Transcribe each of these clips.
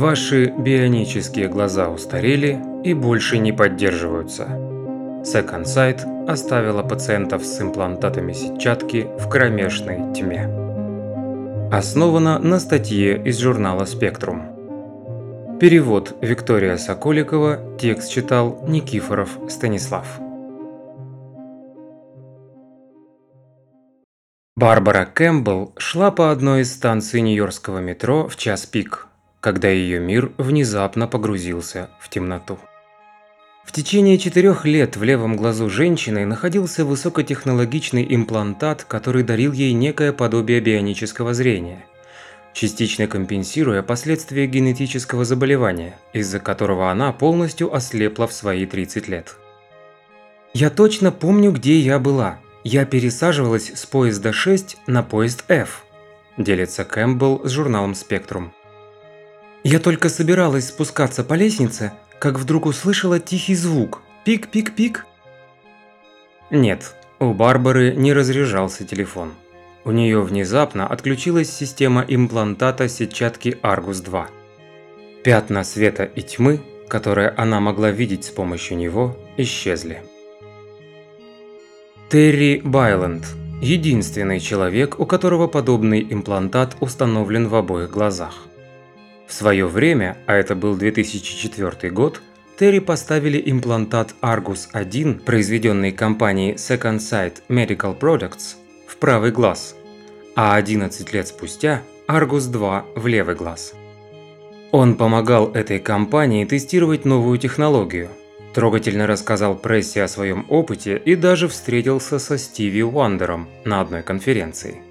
Ваши бионические глаза устарели и больше не поддерживаются. Second Sight оставила пациентов с имплантатами сетчатки в кромешной тьме. Основана на статье из журнала «Спектрум». Перевод Виктория Соколикова, текст читал Никифоров Станислав. Барбара Кэмпбелл шла по одной из станций нью-йоркского метро в час пик, когда ее мир внезапно погрузился в темноту. В течение четырех лет в левом глазу женщины находился высокотехнологичный имплантат, который дарил ей некое подобие бионического зрения, частично компенсируя последствия генетического заболевания, из-за которого она полностью ослепла в свои 30 лет. «Я точно помню, где я была», я пересаживалась с поезда 6 на поезд F, делится Кэмпбелл с журналом Спектрум. Я только собиралась спускаться по лестнице, как вдруг услышала тихий звук. Пик-пик-пик. Нет, у Барбары не разряжался телефон. У нее внезапно отключилась система имплантата сетчатки Argus 2. Пятна света и тьмы, которые она могла видеть с помощью него, исчезли. Терри Байленд – единственный человек, у которого подобный имплантат установлен в обоих глазах. В свое время, а это был 2004 год, Терри поставили имплантат Argus 1, произведенный компанией Second Sight Medical Products, в правый глаз, а 11 лет спустя Argus 2 в левый глаз. Он помогал этой компании тестировать новую технологию – Трогательно рассказал прессе о своем опыте и даже встретился со Стиви Уандером на одной конференции.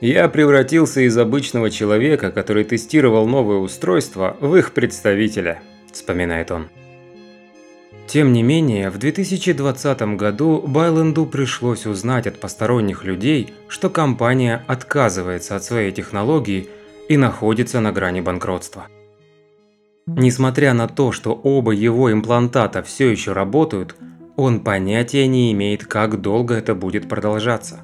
«Я превратился из обычного человека, который тестировал новое устройство, в их представителя», – вспоминает он. Тем не менее, в 2020 году Байленду пришлось узнать от посторонних людей, что компания отказывается от своей технологии и находится на грани банкротства. Несмотря на то, что оба его имплантата все еще работают, он понятия не имеет, как долго это будет продолжаться.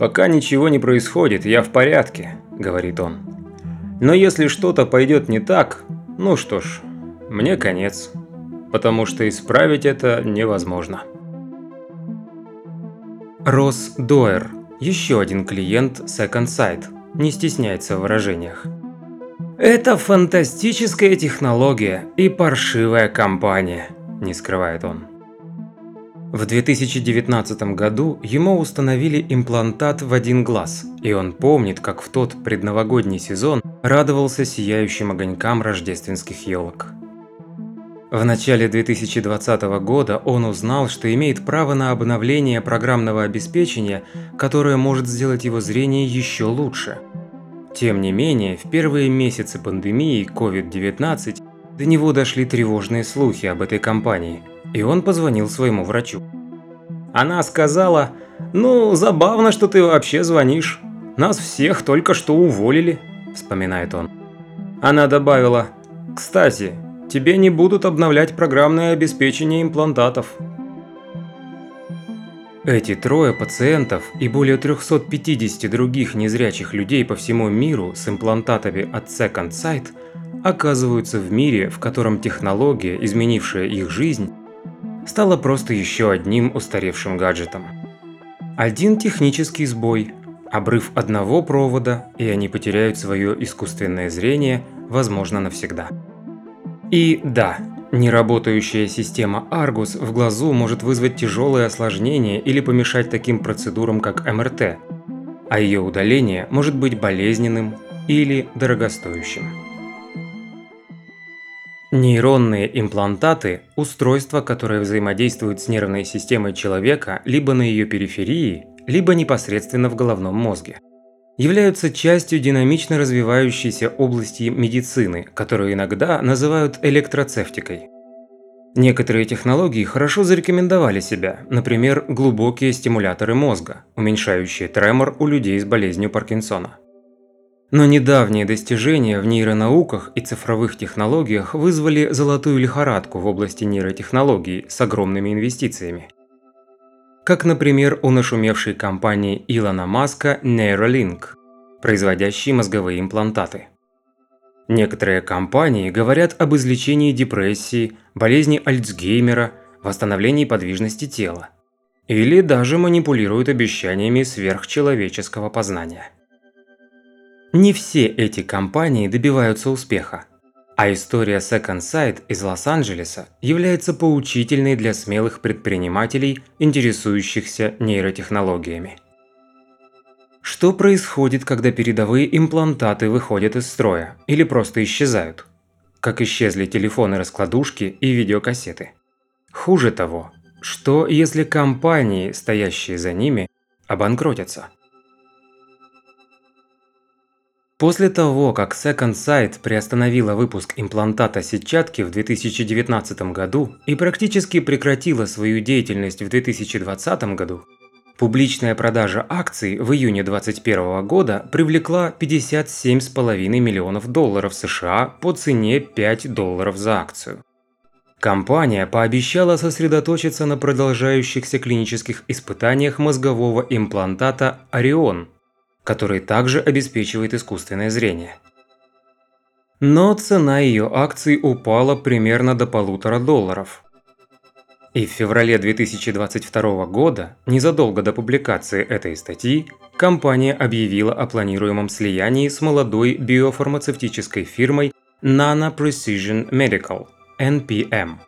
«Пока ничего не происходит, я в порядке», – говорит он. «Но если что-то пойдет не так, ну что ж, мне конец, потому что исправить это невозможно». Росс Доер, еще один клиент Second Sight, не стесняется в выражениях. «Это фантастическая технология и паршивая компания», – не скрывает он. В 2019 году ему установили имплантат в один глаз, и он помнит, как в тот предновогодний сезон радовался сияющим огонькам рождественских елок. В начале 2020 года он узнал, что имеет право на обновление программного обеспечения, которое может сделать его зрение еще лучше – тем не менее, в первые месяцы пандемии COVID-19 до него дошли тревожные слухи об этой компании, и он позвонил своему врачу. Она сказала, «Ну, забавно, что ты вообще звонишь. Нас всех только что уволили», – вспоминает он. Она добавила, «Кстати, тебе не будут обновлять программное обеспечение имплантатов. Эти трое пациентов и более 350 других незрячих людей по всему миру с имплантатами от Second Sight оказываются в мире, в котором технология, изменившая их жизнь, стала просто еще одним устаревшим гаджетом. Один технический сбой, обрыв одного провода, и они потеряют свое искусственное зрение, возможно, навсегда. И да, Неработающая система Argus в глазу может вызвать тяжелые осложнения или помешать таким процедурам, как МРТ, а ее удаление может быть болезненным или дорогостоящим. Нейронные имплантаты – устройства, которые взаимодействуют с нервной системой человека либо на ее периферии, либо непосредственно в головном мозге являются частью динамично развивающейся области медицины, которую иногда называют электроцевтикой. Некоторые технологии хорошо зарекомендовали себя, например, глубокие стимуляторы мозга, уменьшающие тремор у людей с болезнью Паркинсона. Но недавние достижения в нейронауках и цифровых технологиях вызвали золотую лихорадку в области нейротехнологий с огромными инвестициями как, например, у нашумевшей компании Илона Маска Neuralink, производящей мозговые имплантаты. Некоторые компании говорят об излечении депрессии, болезни Альцгеймера, восстановлении подвижности тела. Или даже манипулируют обещаниями сверхчеловеческого познания. Не все эти компании добиваются успеха. А история Second Sight из Лос-Анджелеса является поучительной для смелых предпринимателей, интересующихся нейротехнологиями. Что происходит, когда передовые имплантаты выходят из строя или просто исчезают? Как исчезли телефоны-раскладушки и видеокассеты. Хуже того, что если компании, стоящие за ними, обанкротятся? После того, как Second Sight приостановила выпуск имплантата сетчатки в 2019 году и практически прекратила свою деятельность в 2020 году, публичная продажа акций в июне 2021 года привлекла 57,5 миллионов долларов США по цене 5 долларов за акцию. Компания пообещала сосредоточиться на продолжающихся клинических испытаниях мозгового имплантата Орион – который также обеспечивает искусственное зрение. Но цена ее акций упала примерно до полутора долларов. И в феврале 2022 года, незадолго до публикации этой статьи, компания объявила о планируемом слиянии с молодой биофармацевтической фирмой Nano Precision Medical – NPM.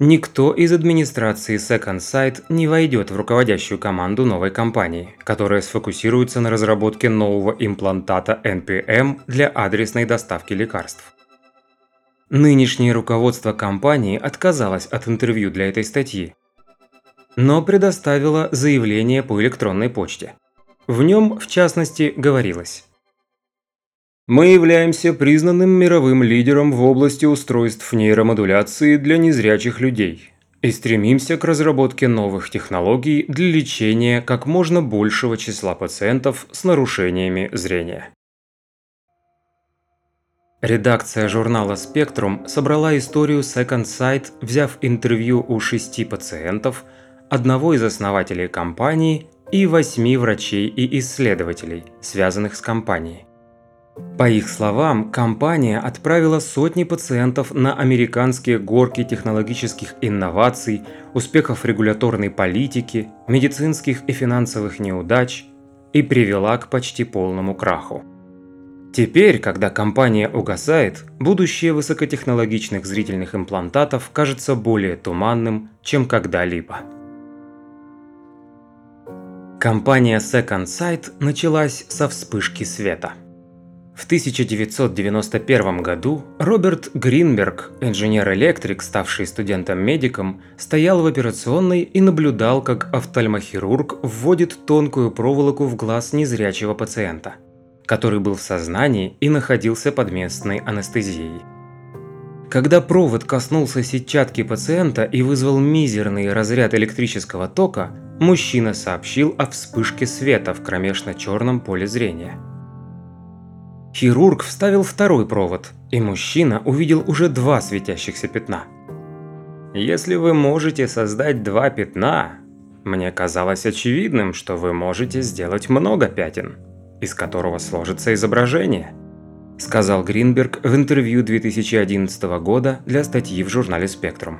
Никто из администрации Second Sight не войдет в руководящую команду новой компании, которая сфокусируется на разработке нового имплантата NPM для адресной доставки лекарств. Нынешнее руководство компании отказалось от интервью для этой статьи, но предоставило заявление по электронной почте. В нем, в частности, говорилось мы являемся признанным мировым лидером в области устройств нейромодуляции для незрячих людей и стремимся к разработке новых технологий для лечения как можно большего числа пациентов с нарушениями зрения. Редакция журнала Spectrum собрала историю Second Sight, взяв интервью у шести пациентов, одного из основателей компании и восьми врачей и исследователей, связанных с компанией. По их словам, компания отправила сотни пациентов на американские горки технологических инноваций, успехов регуляторной политики, медицинских и финансовых неудач и привела к почти полному краху. Теперь, когда компания угасает, будущее высокотехнологичных зрительных имплантатов кажется более туманным, чем когда-либо. Компания Second Sight началась со вспышки света – в 1991 году Роберт Гринберг, инженер-электрик, ставший студентом-медиком, стоял в операционной и наблюдал, как офтальмохирург вводит тонкую проволоку в глаз незрячего пациента, который был в сознании и находился под местной анестезией. Когда провод коснулся сетчатки пациента и вызвал мизерный разряд электрического тока, мужчина сообщил о вспышке света в кромешно-черном поле зрения – Хирург вставил второй провод, и мужчина увидел уже два светящихся пятна. Если вы можете создать два пятна, мне казалось очевидным, что вы можете сделать много пятен, из которого сложится изображение, сказал Гринберг в интервью 2011 года для статьи в журнале Spectrum.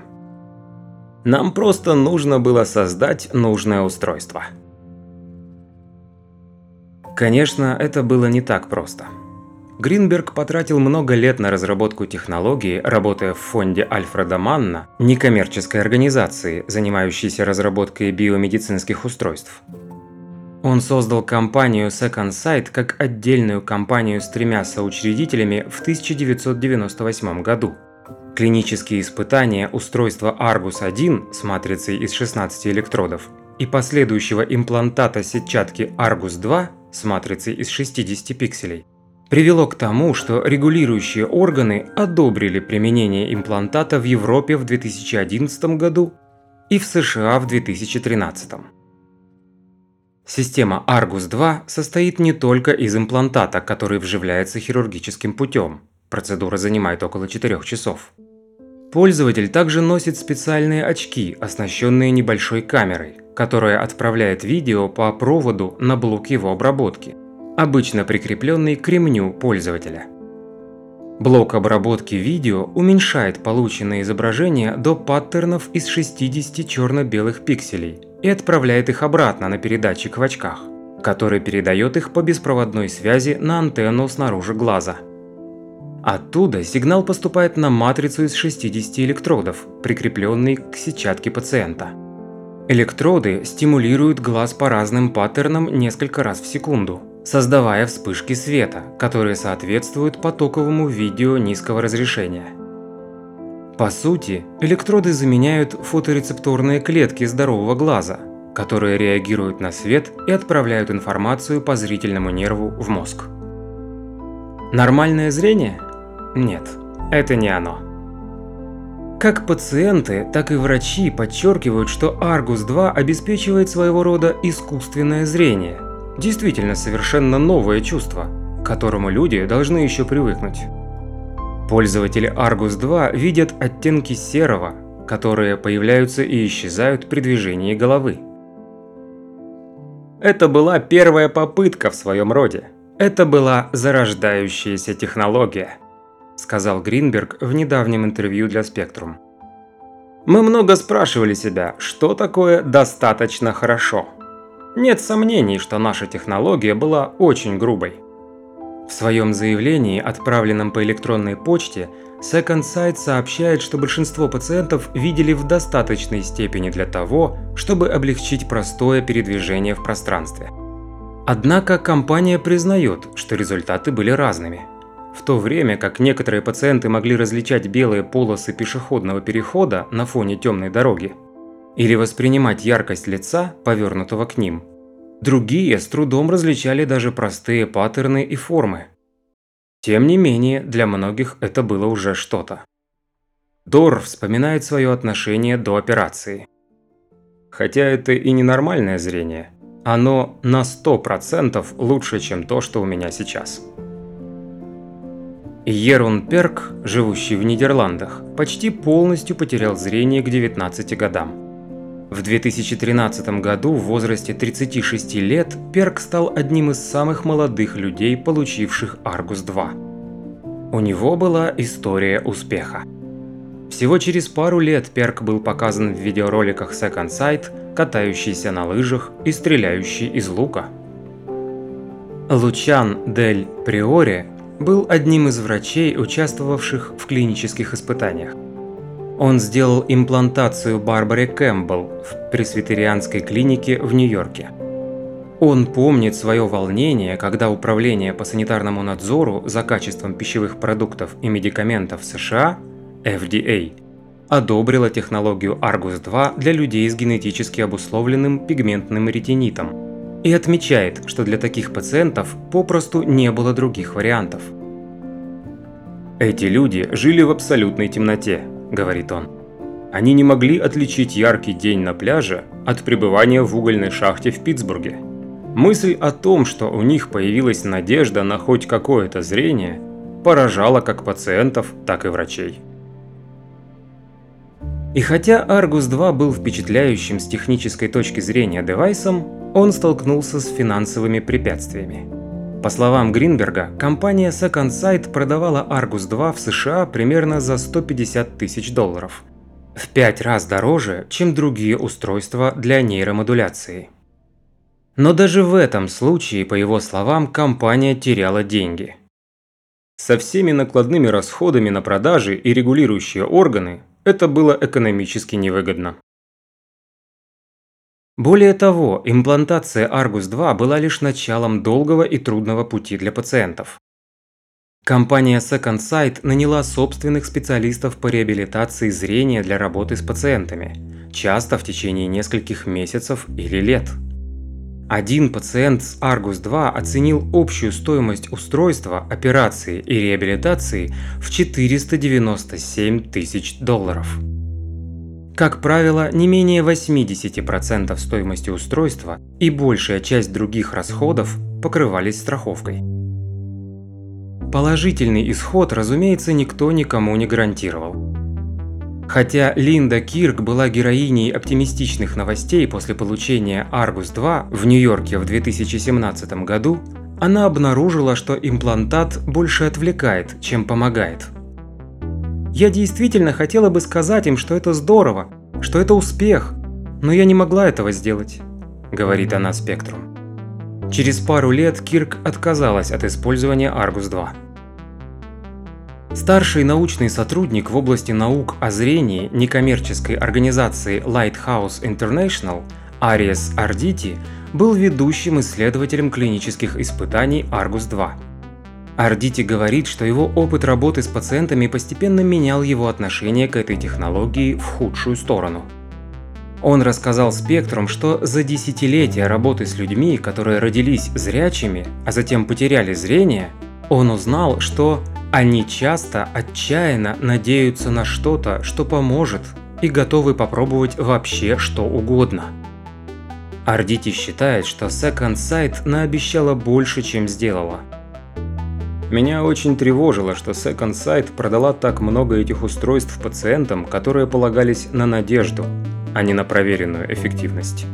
Нам просто нужно было создать нужное устройство. Конечно, это было не так просто – Гринберг потратил много лет на разработку технологии, работая в фонде Альфреда Манна, некоммерческой организации, занимающейся разработкой биомедицинских устройств. Он создал компанию Second Sight как отдельную компанию с тремя соучредителями в 1998 году. Клинические испытания устройства Argus-1 с матрицей из 16 электродов и последующего имплантата сетчатки Argus-2 с матрицей из 60 пикселей привело к тому, что регулирующие органы одобрили применение имплантата в Европе в 2011 году и в США в 2013. Система Argus 2 состоит не только из имплантата, который вживляется хирургическим путем. Процедура занимает около 4 часов. Пользователь также носит специальные очки, оснащенные небольшой камерой, которая отправляет видео по проводу на блок его обработки – обычно прикрепленный к ремню пользователя. Блок обработки видео уменьшает полученные изображения до паттернов из 60 черно-белых пикселей и отправляет их обратно на передатчик в очках, который передает их по беспроводной связи на антенну снаружи глаза. Оттуда сигнал поступает на матрицу из 60 электродов, прикрепленный к сетчатке пациента. Электроды стимулируют глаз по разным паттернам несколько раз в секунду – создавая вспышки света, которые соответствуют потоковому видео низкого разрешения. По сути, электроды заменяют фоторецепторные клетки здорового глаза, которые реагируют на свет и отправляют информацию по зрительному нерву в мозг. Нормальное зрение? Нет, это не оно. Как пациенты, так и врачи подчеркивают, что Argus-2 обеспечивает своего рода искусственное зрение – Действительно совершенно новое чувство, к которому люди должны еще привыкнуть. Пользователи Argus 2 видят оттенки серого, которые появляются и исчезают при движении головы. Это была первая попытка в своем роде. Это была зарождающаяся технология, сказал Гринберг в недавнем интервью для Spectrum. Мы много спрашивали себя, что такое достаточно хорошо. Нет сомнений, что наша технология была очень грубой. В своем заявлении, отправленном по электронной почте, Second Sight сообщает, что большинство пациентов видели в достаточной степени для того, чтобы облегчить простое передвижение в пространстве. Однако компания признает, что результаты были разными. В то время как некоторые пациенты могли различать белые полосы пешеходного перехода на фоне темной дороги, или воспринимать яркость лица, повернутого к ним. Другие с трудом различали даже простые паттерны и формы. Тем не менее, для многих это было уже что-то. Дор вспоминает свое отношение до операции. Хотя это и не нормальное зрение, оно на 100% лучше, чем то, что у меня сейчас. Ерун Перк, живущий в Нидерландах, почти полностью потерял зрение к 19 годам. В 2013 году в возрасте 36 лет Перк стал одним из самых молодых людей, получивших Аргус-2. У него была история успеха. Всего через пару лет Перк был показан в видеороликах Second Sight, катающийся на лыжах и стреляющий из лука. Лучан Дель Приоре был одним из врачей, участвовавших в клинических испытаниях. Он сделал имплантацию Барбаре Кэмпбелл в пресвитерианской клинике в Нью-Йорке. Он помнит свое волнение, когда Управление по санитарному надзору за качеством пищевых продуктов и медикаментов США, FDA, одобрило технологию Argus-2 для людей с генетически обусловленным пигментным ретинитом и отмечает, что для таких пациентов попросту не было других вариантов. Эти люди жили в абсолютной темноте, говорит он. Они не могли отличить яркий день на пляже от пребывания в угольной шахте в Питтсбурге. Мысль о том, что у них появилась надежда на хоть какое-то зрение, поражала как пациентов, так и врачей. И хотя Argus 2 был впечатляющим с технической точки зрения девайсом, он столкнулся с финансовыми препятствиями. По словам Гринберга, компания Second Sight продавала Argus 2 в США примерно за 150 тысяч долларов. В пять раз дороже, чем другие устройства для нейромодуляции. Но даже в этом случае, по его словам, компания теряла деньги. Со всеми накладными расходами на продажи и регулирующие органы это было экономически невыгодно. Более того, имплантация Argus-2 была лишь началом долгого и трудного пути для пациентов. Компания Second Sight наняла собственных специалистов по реабилитации зрения для работы с пациентами, часто в течение нескольких месяцев или лет. Один пациент с Argus-2 оценил общую стоимость устройства, операции и реабилитации в 497 тысяч долларов. Как правило, не менее 80% стоимости устройства и большая часть других расходов покрывались страховкой. Положительный исход, разумеется, никто никому не гарантировал. Хотя Линда Кирк была героиней оптимистичных новостей после получения Argus 2 в Нью-Йорке в 2017 году, она обнаружила, что имплантат больше отвлекает, чем помогает. Я действительно хотела бы сказать им, что это здорово, что это успех, но я не могла этого сделать, говорит она Спектрум. Через пару лет Кирк отказалась от использования Argus 2. Старший научный сотрудник в области наук о зрении некоммерческой организации Lighthouse International Ариес Ардити был ведущим исследователем клинических испытаний Argus 2. Ардити говорит, что его опыт работы с пациентами постепенно менял его отношение к этой технологии в худшую сторону. Он рассказал Спектрум, что за десятилетия работы с людьми, которые родились зрячими, а затем потеряли зрение, он узнал, что они часто отчаянно надеются на что-то, что поможет, и готовы попробовать вообще что угодно. Ардити считает, что Second Sight наобещала больше, чем сделала. Меня очень тревожило, что Second Sight продала так много этих устройств пациентам, которые полагались на надежду, а не на проверенную эффективность.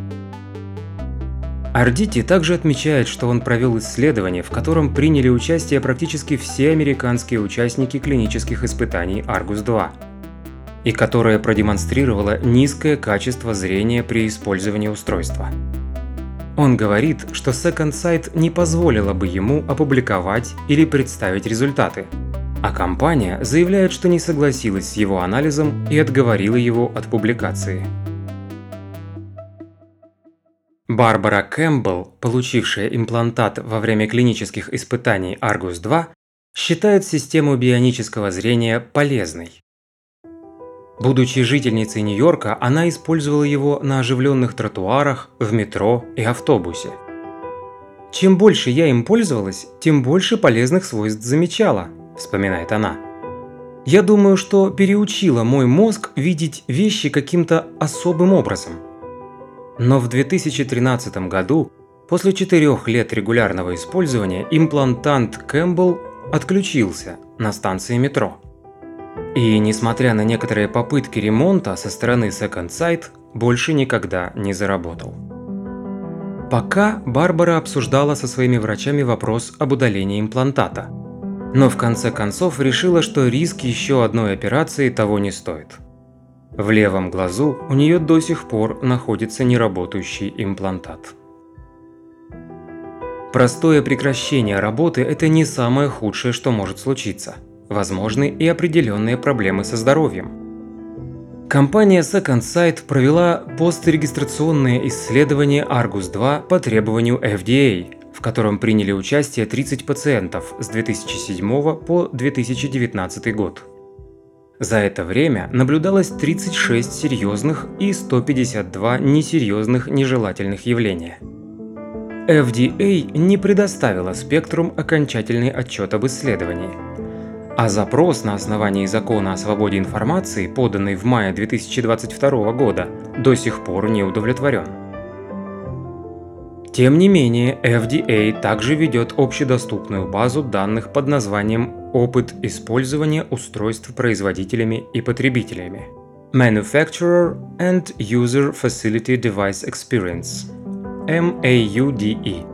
Ардити также отмечает, что он провел исследование, в котором приняли участие практически все американские участники клинических испытаний Argus 2, и которое продемонстрировало низкое качество зрения при использовании устройства. Он говорит, что Second Sight не позволила бы ему опубликовать или представить результаты, а компания заявляет, что не согласилась с его анализом и отговорила его от публикации. Барбара Кэмпбелл, получившая имплантат во время клинических испытаний Argus 2, считает систему бионического зрения полезной. Будучи жительницей Нью-Йорка, она использовала его на оживленных тротуарах, в метро и автобусе. «Чем больше я им пользовалась, тем больше полезных свойств замечала», – вспоминает она. «Я думаю, что переучила мой мозг видеть вещи каким-то особым образом – но в 2013 году, после четырех лет регулярного использования, имплантант Кэмпбелл отключился на станции метро. И несмотря на некоторые попытки ремонта со стороны Second Sight, больше никогда не заработал. Пока Барбара обсуждала со своими врачами вопрос об удалении имплантата. Но в конце концов решила, что риск еще одной операции того не стоит – в левом глазу у нее до сих пор находится неработающий имплантат. Простое прекращение работы – это не самое худшее, что может случиться. Возможны и определенные проблемы со здоровьем. Компания Second Sight провела пострегистрационное исследование Argus 2 по требованию FDA, в котором приняли участие 30 пациентов с 2007 по 2019 год. За это время наблюдалось 36 серьезных и 152 несерьезных нежелательных явления. FDA не предоставила спектрум окончательный отчет об исследовании. А запрос на основании закона о свободе информации, поданный в мае 2022 года, до сих пор не удовлетворен. Тем не менее, FDA также ведет общедоступную базу данных под названием «Опыт использования устройств производителями и потребителями» Manufacturer and User Facility Device Experience MAUDE,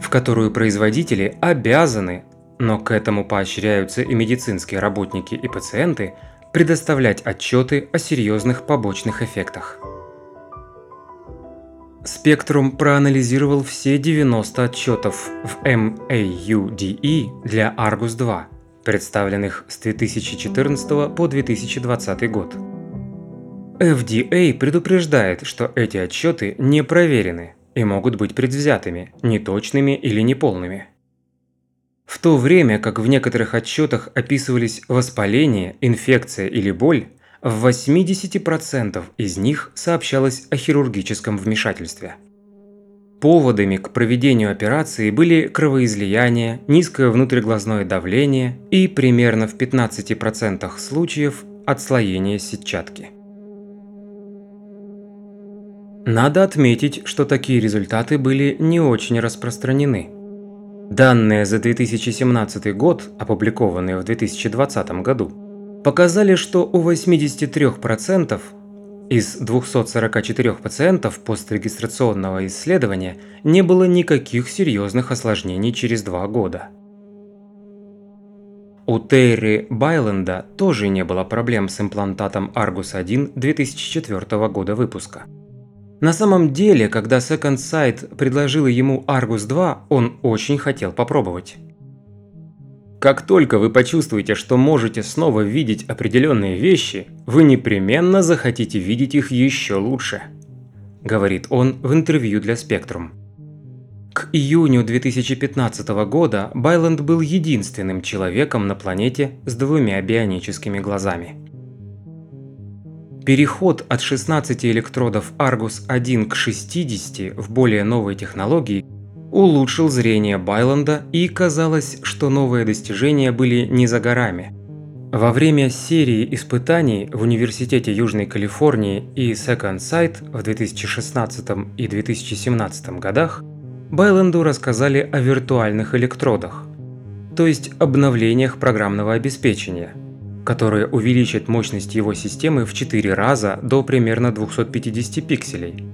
в которую производители обязаны, но к этому поощряются и медицинские работники и пациенты, предоставлять отчеты о серьезных побочных эффектах. Спектрум проанализировал все 90 отчетов в MAUDE для Argus 2, представленных с 2014 по 2020 год. FDA предупреждает, что эти отчеты не проверены и могут быть предвзятыми, неточными или неполными. В то время как в некоторых отчетах описывались воспаление, инфекция или боль, в 80% из них сообщалось о хирургическом вмешательстве. Поводами к проведению операции были кровоизлияние, низкое внутриглазное давление и примерно в 15% случаев отслоение сетчатки. Надо отметить, что такие результаты были не очень распространены. Данные за 2017 год, опубликованные в 2020 году, показали, что у 83% Из 244 пациентов пострегистрационного исследования не было никаких серьезных осложнений через два года. У Терри Байленда тоже не было проблем с имплантатом Argus 1 2004 года выпуска. На самом деле, когда Second Sight предложила ему Argus 2, он очень хотел попробовать. Как только вы почувствуете, что можете снова видеть определенные вещи, вы непременно захотите видеть их еще лучше, говорит он в интервью для Spectrum. К июню 2015 года Байленд был единственным человеком на планете с двумя бионическими глазами. Переход от 16 электродов Argus 1 к 60 в более новой технологии улучшил зрение Байленда и казалось, что новые достижения были не за горами. Во время серии испытаний в Университете Южной Калифорнии и Second Sight в 2016 и 2017 годах Байленду рассказали о виртуальных электродах, то есть обновлениях программного обеспечения, которые увеличат мощность его системы в 4 раза до примерно 250 пикселей,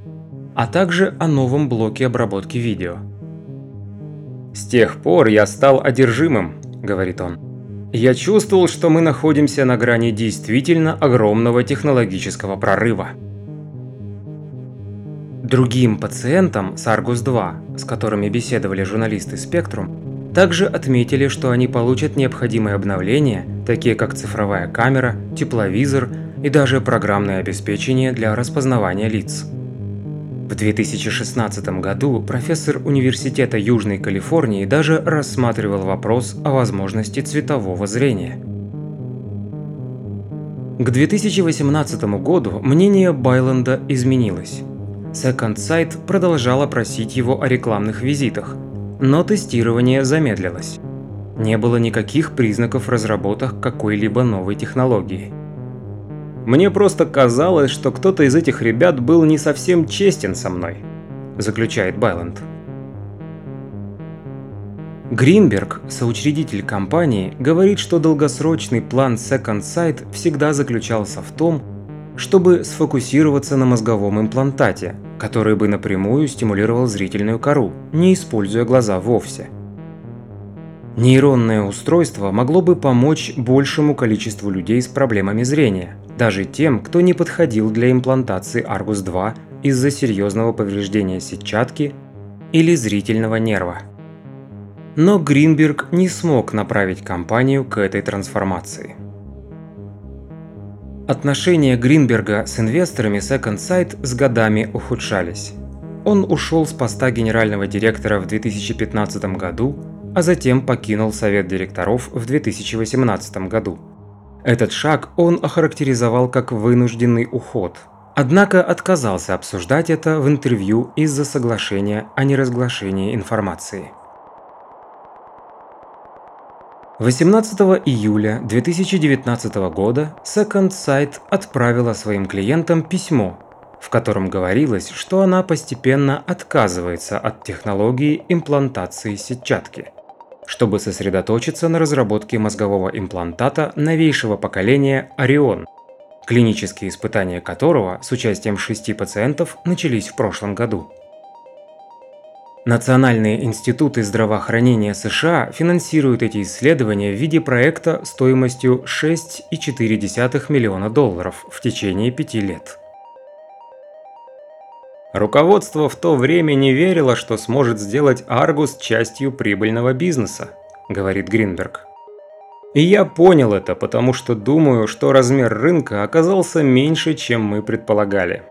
а также о новом блоке обработки видео – «С тех пор я стал одержимым», – говорит он. «Я чувствовал, что мы находимся на грани действительно огромного технологического прорыва». Другим пациентам с Argus-2, с которыми беседовали журналисты Spectrum, также отметили, что они получат необходимые обновления, такие как цифровая камера, тепловизор и даже программное обеспечение для распознавания лиц. В 2016 году профессор Университета Южной Калифорнии даже рассматривал вопрос о возможности цветового зрения. К 2018 году мнение Байленда изменилось. Second Sight продолжала просить его о рекламных визитах, но тестирование замедлилось. Не было никаких признаков разработок какой-либо новой технологии – мне просто казалось, что кто-то из этих ребят был не совсем честен со мной, заключает Байленд. Гринберг, соучредитель компании, говорит, что долгосрочный план Second Sight всегда заключался в том, чтобы сфокусироваться на мозговом имплантате, который бы напрямую стимулировал зрительную кору, не используя глаза вовсе. Нейронное устройство могло бы помочь большему количеству людей с проблемами зрения, даже тем, кто не подходил для имплантации Argus 2 из-за серьезного повреждения сетчатки или зрительного нерва. Но Гринберг не смог направить компанию к этой трансформации. Отношения Гринберга с инвесторами Second Sight с годами ухудшались. Он ушел с поста генерального директора в 2015 году, а затем покинул совет директоров в 2018 году. Этот шаг он охарактеризовал как вынужденный уход. Однако отказался обсуждать это в интервью из-за соглашения о неразглашении информации. 18 июля 2019 года Second Sight отправила своим клиентам письмо, в котором говорилось, что она постепенно отказывается от технологии имплантации сетчатки – чтобы сосредоточиться на разработке мозгового имплантата новейшего поколения Орион, клинические испытания которого с участием шести пациентов начались в прошлом году. Национальные институты здравоохранения США финансируют эти исследования в виде проекта стоимостью 6,4 миллиона долларов в течение пяти лет. Руководство в то время не верило, что сможет сделать Аргус частью прибыльного бизнеса, говорит Гринберг. И я понял это, потому что думаю, что размер рынка оказался меньше, чем мы предполагали.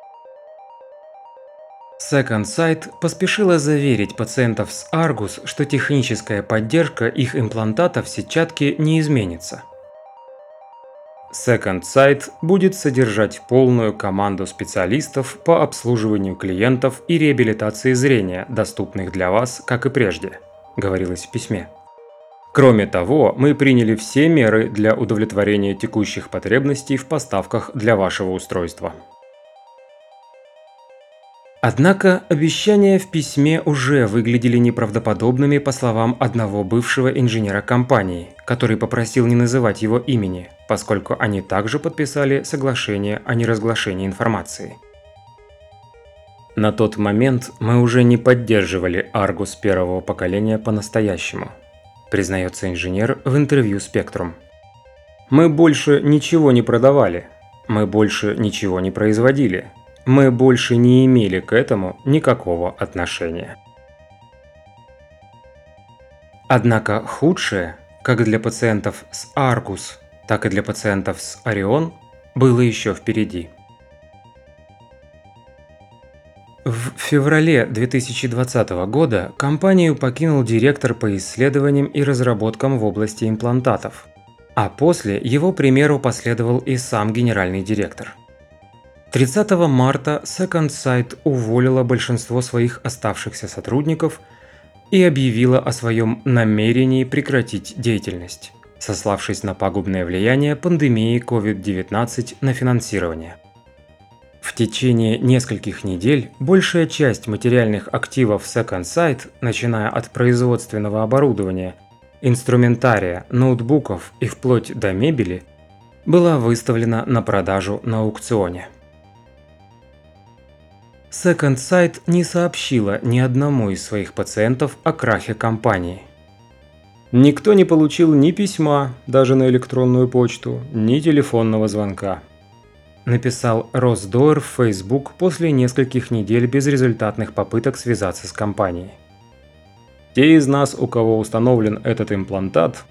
Second Sight поспешила заверить пациентов с Argus, что техническая поддержка их имплантата в сетчатке не изменится – Second Sight будет содержать полную команду специалистов по обслуживанию клиентов и реабилитации зрения, доступных для вас, как и прежде, говорилось в письме. Кроме того, мы приняли все меры для удовлетворения текущих потребностей в поставках для вашего устройства. Однако обещания в письме уже выглядели неправдоподобными по словам одного бывшего инженера компании, который попросил не называть его имени, поскольку они также подписали соглашение о неразглашении информации. На тот момент мы уже не поддерживали Аргус первого поколения по-настоящему, признается инженер в интервью Спектрум. Мы больше ничего не продавали, мы больше ничего не производили, мы больше не имели к этому никакого отношения. Однако худшее, как для пациентов с Аргус, так и для пациентов с Орион, было еще впереди. В феврале 2020 года компанию покинул директор по исследованиям и разработкам в области имплантатов, а после его примеру последовал и сам генеральный директор – 30 марта Second Sight уволила большинство своих оставшихся сотрудников и объявила о своем намерении прекратить деятельность, сославшись на пагубное влияние пандемии COVID-19 на финансирование. В течение нескольких недель большая часть материальных активов Second Sight, начиная от производственного оборудования, инструментария, ноутбуков и вплоть до мебели, была выставлена на продажу на аукционе. Second Sight не сообщила ни одному из своих пациентов о крахе компании. Никто не получил ни письма, даже на электронную почту, ни телефонного звонка. Написал Росс Дойер в Facebook после нескольких недель безрезультатных попыток связаться с компанией. Те из нас, у кого установлен этот имплантат,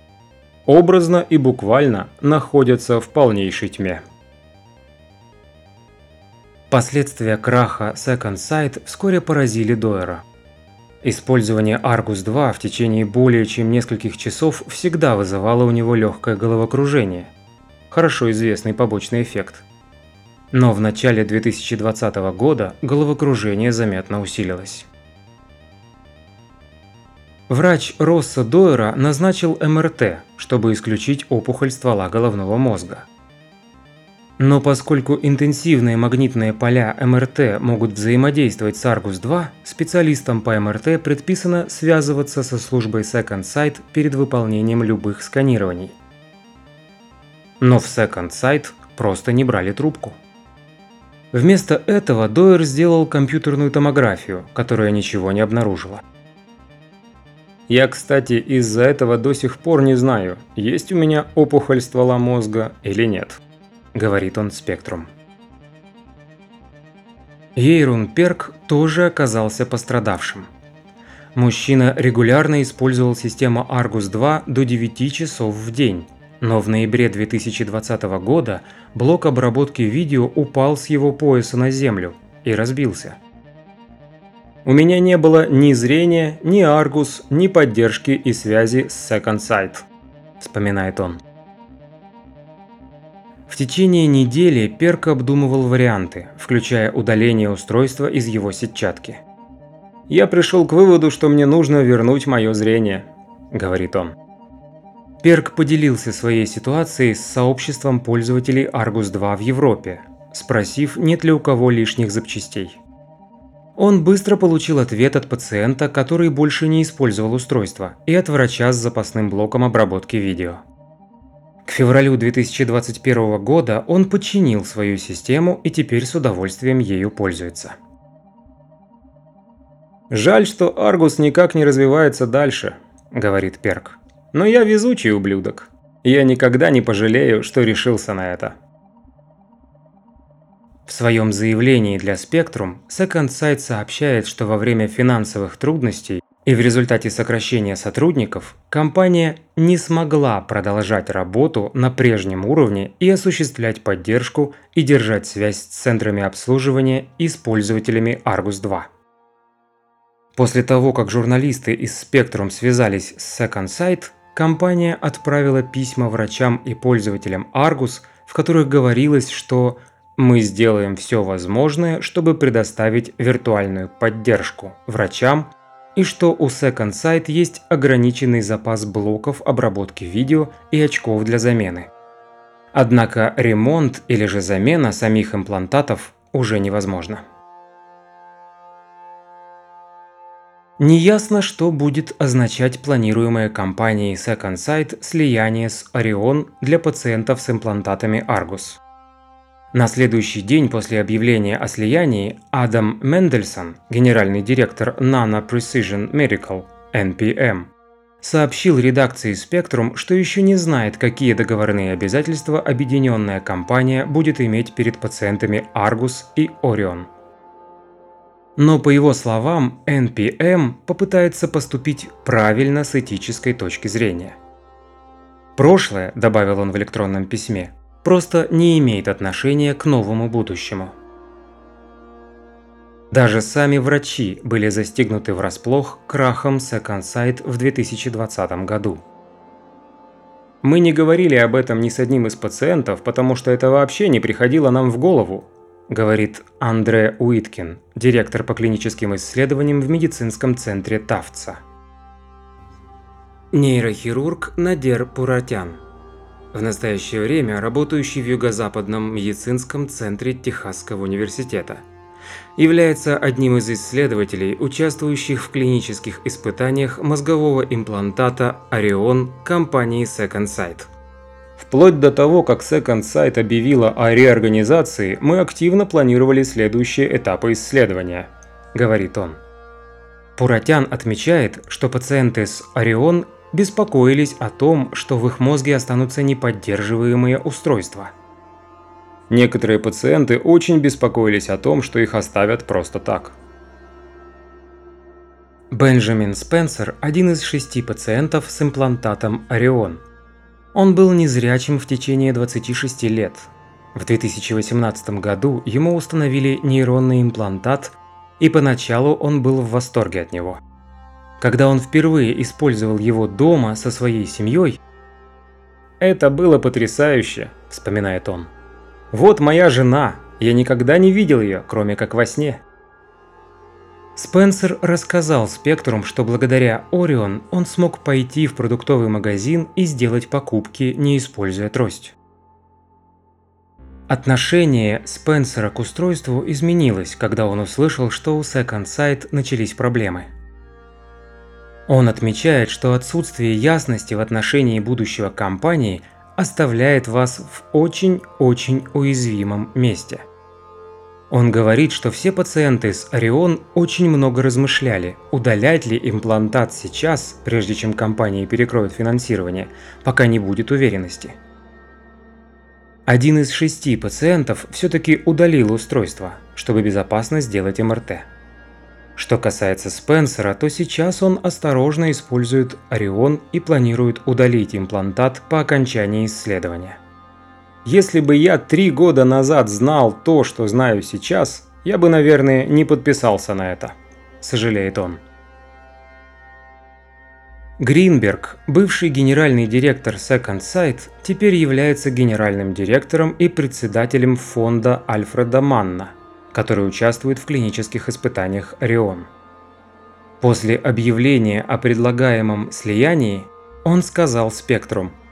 образно и буквально находятся в полнейшей тьме. Последствия краха Second Sight вскоре поразили Дойера. Использование Argus 2 в течение более чем нескольких часов всегда вызывало у него легкое головокружение. Хорошо известный побочный эффект. Но в начале 2020 года головокружение заметно усилилось. Врач Росса Дойера назначил МРТ, чтобы исключить опухоль ствола головного мозга. Но поскольку интенсивные магнитные поля МРТ могут взаимодействовать с Argus-2, специалистам по МРТ предписано связываться со службой Second Sight перед выполнением любых сканирований. Но в Second Sight просто не брали трубку. Вместо этого Дойер сделал компьютерную томографию, которая ничего не обнаружила. Я, кстати, из-за этого до сих пор не знаю, есть у меня опухоль ствола мозга или нет говорит он Спектрум. Ейрун Перк тоже оказался пострадавшим. Мужчина регулярно использовал систему Argus 2 до 9 часов в день, но в ноябре 2020 года блок обработки видео упал с его пояса на землю и разбился. У меня не было ни зрения, ни Argus, ни поддержки и связи с Second Sight, вспоминает он. В течение недели Перк обдумывал варианты, включая удаление устройства из его сетчатки. «Я пришел к выводу, что мне нужно вернуть мое зрение», – говорит он. Перк поделился своей ситуацией с сообществом пользователей Argus 2 в Европе, спросив, нет ли у кого лишних запчастей. Он быстро получил ответ от пациента, который больше не использовал устройство, и от врача с запасным блоком обработки видео. К февралю 2021 года он подчинил свою систему и теперь с удовольствием ею пользуется. «Жаль, что Аргус никак не развивается дальше», – говорит Перк. «Но я везучий ублюдок. Я никогда не пожалею, что решился на это». В своем заявлении для Spectrum Second Sight сообщает, что во время финансовых трудностей и в результате сокращения сотрудников компания не смогла продолжать работу на прежнем уровне и осуществлять поддержку и держать связь с центрами обслуживания и с пользователями Argus 2. После того, как журналисты из Spectrum связались с Second Sight, компания отправила письма врачам и пользователям Argus, в которых говорилось, что мы сделаем все возможное, чтобы предоставить виртуальную поддержку врачам и что у Second Sight есть ограниченный запас блоков обработки видео и очков для замены. Однако ремонт или же замена самих имплантатов уже невозможно. Неясно, что будет означать планируемое компанией Second Sight слияние с Orion для пациентов с имплантатами Argus. На следующий день после объявления о слиянии Адам Мендельсон, генеральный директор Nano Precision Medical, NPM, сообщил редакции Spectrum, что еще не знает, какие договорные обязательства объединенная компания будет иметь перед пациентами Argus и Orion. Но по его словам, NPM попытается поступить правильно с этической точки зрения. Прошлое, добавил он в электронном письме, просто не имеет отношения к новому будущему. Даже сами врачи были застигнуты врасплох крахом Second Sight в 2020 году. Мы не говорили об этом ни с одним из пациентов, потому что это вообще не приходило нам в голову, говорит Андре Уиткин, директор по клиническим исследованиям в медицинском центре Тавца. Нейрохирург Надер Пуратян, в настоящее время работающий в Юго-Западном медицинском центре Техасского университета, является одним из исследователей, участвующих в клинических испытаниях мозгового имплантата Orion компании Second Sight. Вплоть до того, как Second Sight объявила о реорганизации, мы активно планировали следующие этапы исследования, говорит он. Пуратян отмечает, что пациенты с Орион беспокоились о том, что в их мозге останутся неподдерживаемые устройства. Некоторые пациенты очень беспокоились о том, что их оставят просто так. Бенджамин Спенсер – один из шести пациентов с имплантатом Орион – он был незрячим в течение 26 лет. В 2018 году ему установили нейронный имплантат, и поначалу он был в восторге от него. Когда он впервые использовал его дома со своей семьей, «Это было потрясающе», – вспоминает он. «Вот моя жена, я никогда не видел ее, кроме как во сне». Спенсер рассказал Спектрум, что благодаря Орион он смог пойти в продуктовый магазин и сделать покупки, не используя трость. Отношение Спенсера к устройству изменилось, когда он услышал, что у Second Sight начались проблемы. Он отмечает, что отсутствие ясности в отношении будущего компании оставляет вас в очень-очень уязвимом месте – он говорит, что все пациенты с Орион очень много размышляли, удалять ли имплантат сейчас, прежде чем компании перекроют финансирование, пока не будет уверенности. Один из шести пациентов все-таки удалил устройство, чтобы безопасно сделать МРТ. Что касается Спенсера, то сейчас он осторожно использует Орион и планирует удалить имплантат по окончании исследования. Если бы я три года назад знал то, что знаю сейчас, я бы, наверное, не подписался на это, сожалеет он. Гринберг, бывший генеральный директор Second Sight, теперь является генеральным директором и председателем фонда Альфреда Манна, который участвует в клинических испытаниях Орион. После объявления о предлагаемом слиянии он сказал Спектрум –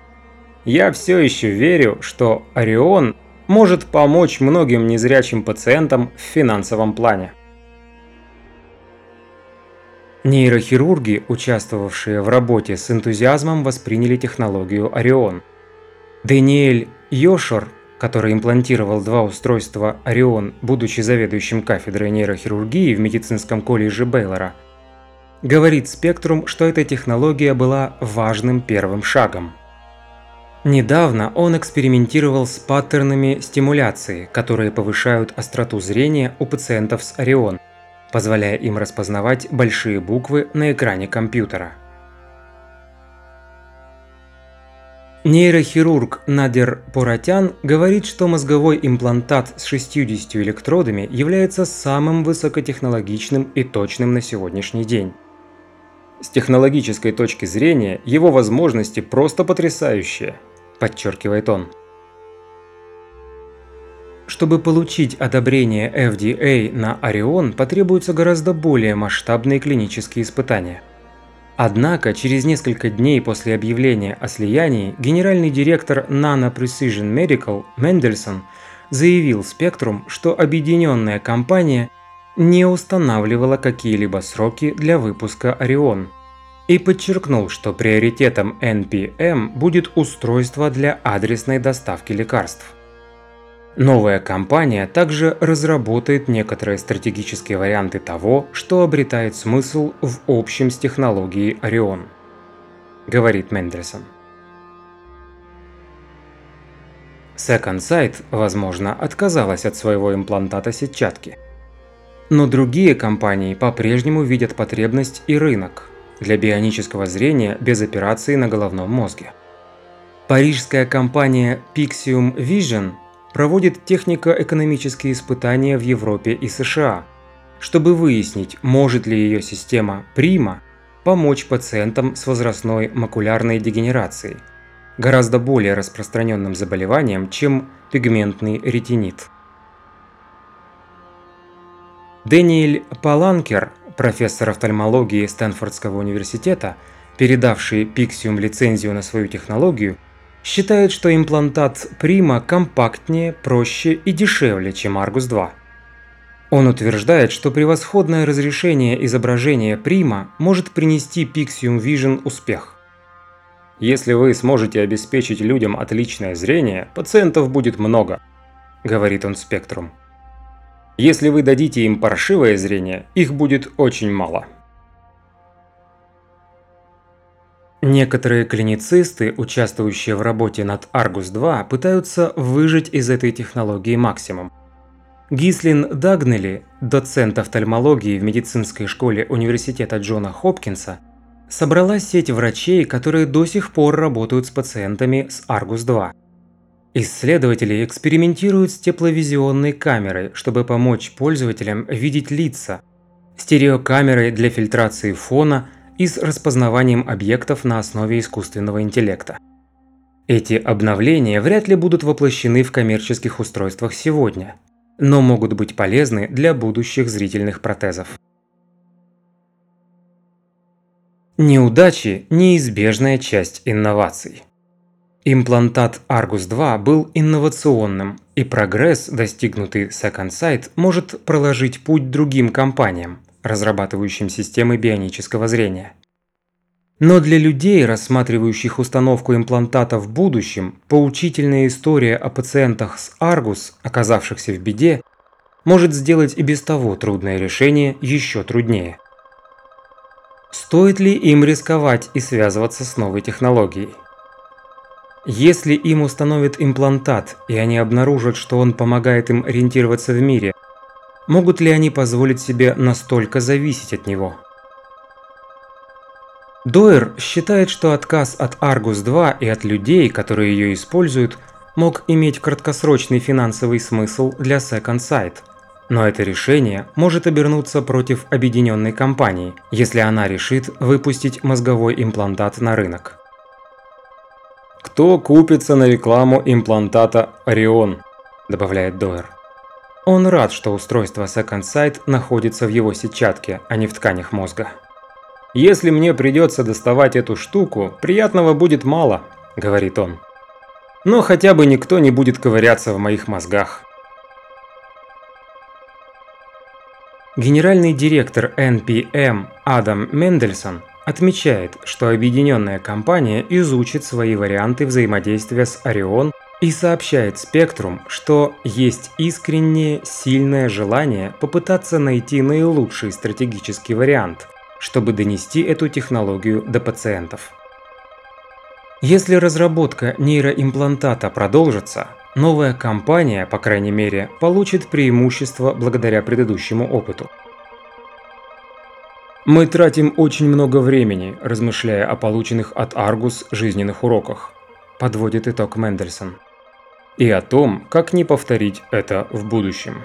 я все еще верю, что Орион может помочь многим незрячим пациентам в финансовом плане. Нейрохирурги, участвовавшие в работе с энтузиазмом, восприняли технологию Орион. Даниэль Йошор, который имплантировал два устройства Орион, будучи заведующим кафедрой нейрохирургии в медицинском колледже Бейлора, говорит Спектрум, что эта технология была важным первым шагом. Недавно он экспериментировал с паттернами стимуляции, которые повышают остроту зрения у пациентов с Орион, позволяя им распознавать большие буквы на экране компьютера. Нейрохирург Надер Поратян говорит, что мозговой имплантат с 60 электродами является самым высокотехнологичным и точным на сегодняшний день. С технологической точки зрения его возможности просто потрясающие – подчеркивает он. Чтобы получить одобрение FDA на Орион, потребуются гораздо более масштабные клинические испытания. Однако, через несколько дней после объявления о слиянии, генеральный директор Nano Precision Medical Мендельсон заявил Spectrum, что объединенная компания не устанавливала какие-либо сроки для выпуска Орион и подчеркнул, что приоритетом NPM будет устройство для адресной доставки лекарств. Новая компания также разработает некоторые стратегические варианты того, что обретает смысл в общем с технологией Орион, говорит Мендельсон. Second Sight, возможно, отказалась от своего имплантата сетчатки. Но другие компании по-прежнему видят потребность и рынок для бионического зрения без операции на головном мозге. Парижская компания Pixium Vision проводит технико-экономические испытания в Европе и США, чтобы выяснить, может ли ее система Prima помочь пациентам с возрастной макулярной дегенерацией, гораздо более распространенным заболеванием, чем пигментный ретинит. Дэниэль Паланкер, профессор офтальмологии Стэнфордского университета, передавший Pixium лицензию на свою технологию, считает, что имплантат Prima компактнее, проще и дешевле, чем Argus 2. Он утверждает, что превосходное разрешение изображения Prima может принести Pixium Vision успех. Если вы сможете обеспечить людям отличное зрение, пациентов будет много, говорит он Спектрум. Если вы дадите им паршивое зрение, их будет очень мало. Некоторые клиницисты, участвующие в работе над Argus 2, пытаются выжать из этой технологии максимум. Гислин Дагнелли, доцент офтальмологии в медицинской школе университета Джона Хопкинса, собрала сеть врачей, которые до сих пор работают с пациентами с Argus 2. Исследователи экспериментируют с тепловизионной камерой, чтобы помочь пользователям видеть лица, стереокамерой для фильтрации фона – и с распознаванием объектов на основе искусственного интеллекта. Эти обновления вряд ли будут воплощены в коммерческих устройствах сегодня, но могут быть полезны для будущих зрительных протезов. Неудачи – неизбежная часть инноваций. Имплантат Argus 2 был инновационным, и прогресс, достигнутый Second Sight, может проложить путь другим компаниям, разрабатывающим системы бионического зрения. Но для людей, рассматривающих установку имплантата в будущем, поучительная история о пациентах с Аргус, оказавшихся в беде, может сделать и без того трудное решение еще труднее. Стоит ли им рисковать и связываться с новой технологией? Если им установят имплантат, и они обнаружат, что он помогает им ориентироваться в мире, Могут ли они позволить себе настолько зависеть от него? Дойер считает, что отказ от Argus 2 и от людей, которые ее используют, мог иметь краткосрочный финансовый смысл для Second Sight. Но это решение может обернуться против объединенной компании, если она решит выпустить мозговой имплантат на рынок. «Кто купится на рекламу имплантата Орион?» – добавляет Дойер. Он рад, что устройство Second Sight находится в его сетчатке, а не в тканях мозга. «Если мне придется доставать эту штуку, приятного будет мало», – говорит он. «Но хотя бы никто не будет ковыряться в моих мозгах». Генеральный директор NPM Адам Мендельсон отмечает, что объединенная компания изучит свои варианты взаимодействия с Орион и сообщает Спектрум, что есть искреннее, сильное желание попытаться найти наилучший стратегический вариант, чтобы донести эту технологию до пациентов. Если разработка нейроимплантата продолжится, новая компания, по крайней мере, получит преимущество благодаря предыдущему опыту. Мы тратим очень много времени, размышляя о полученных от Argus жизненных уроках, подводит итог Мендельсон и о том, как не повторить это в будущем.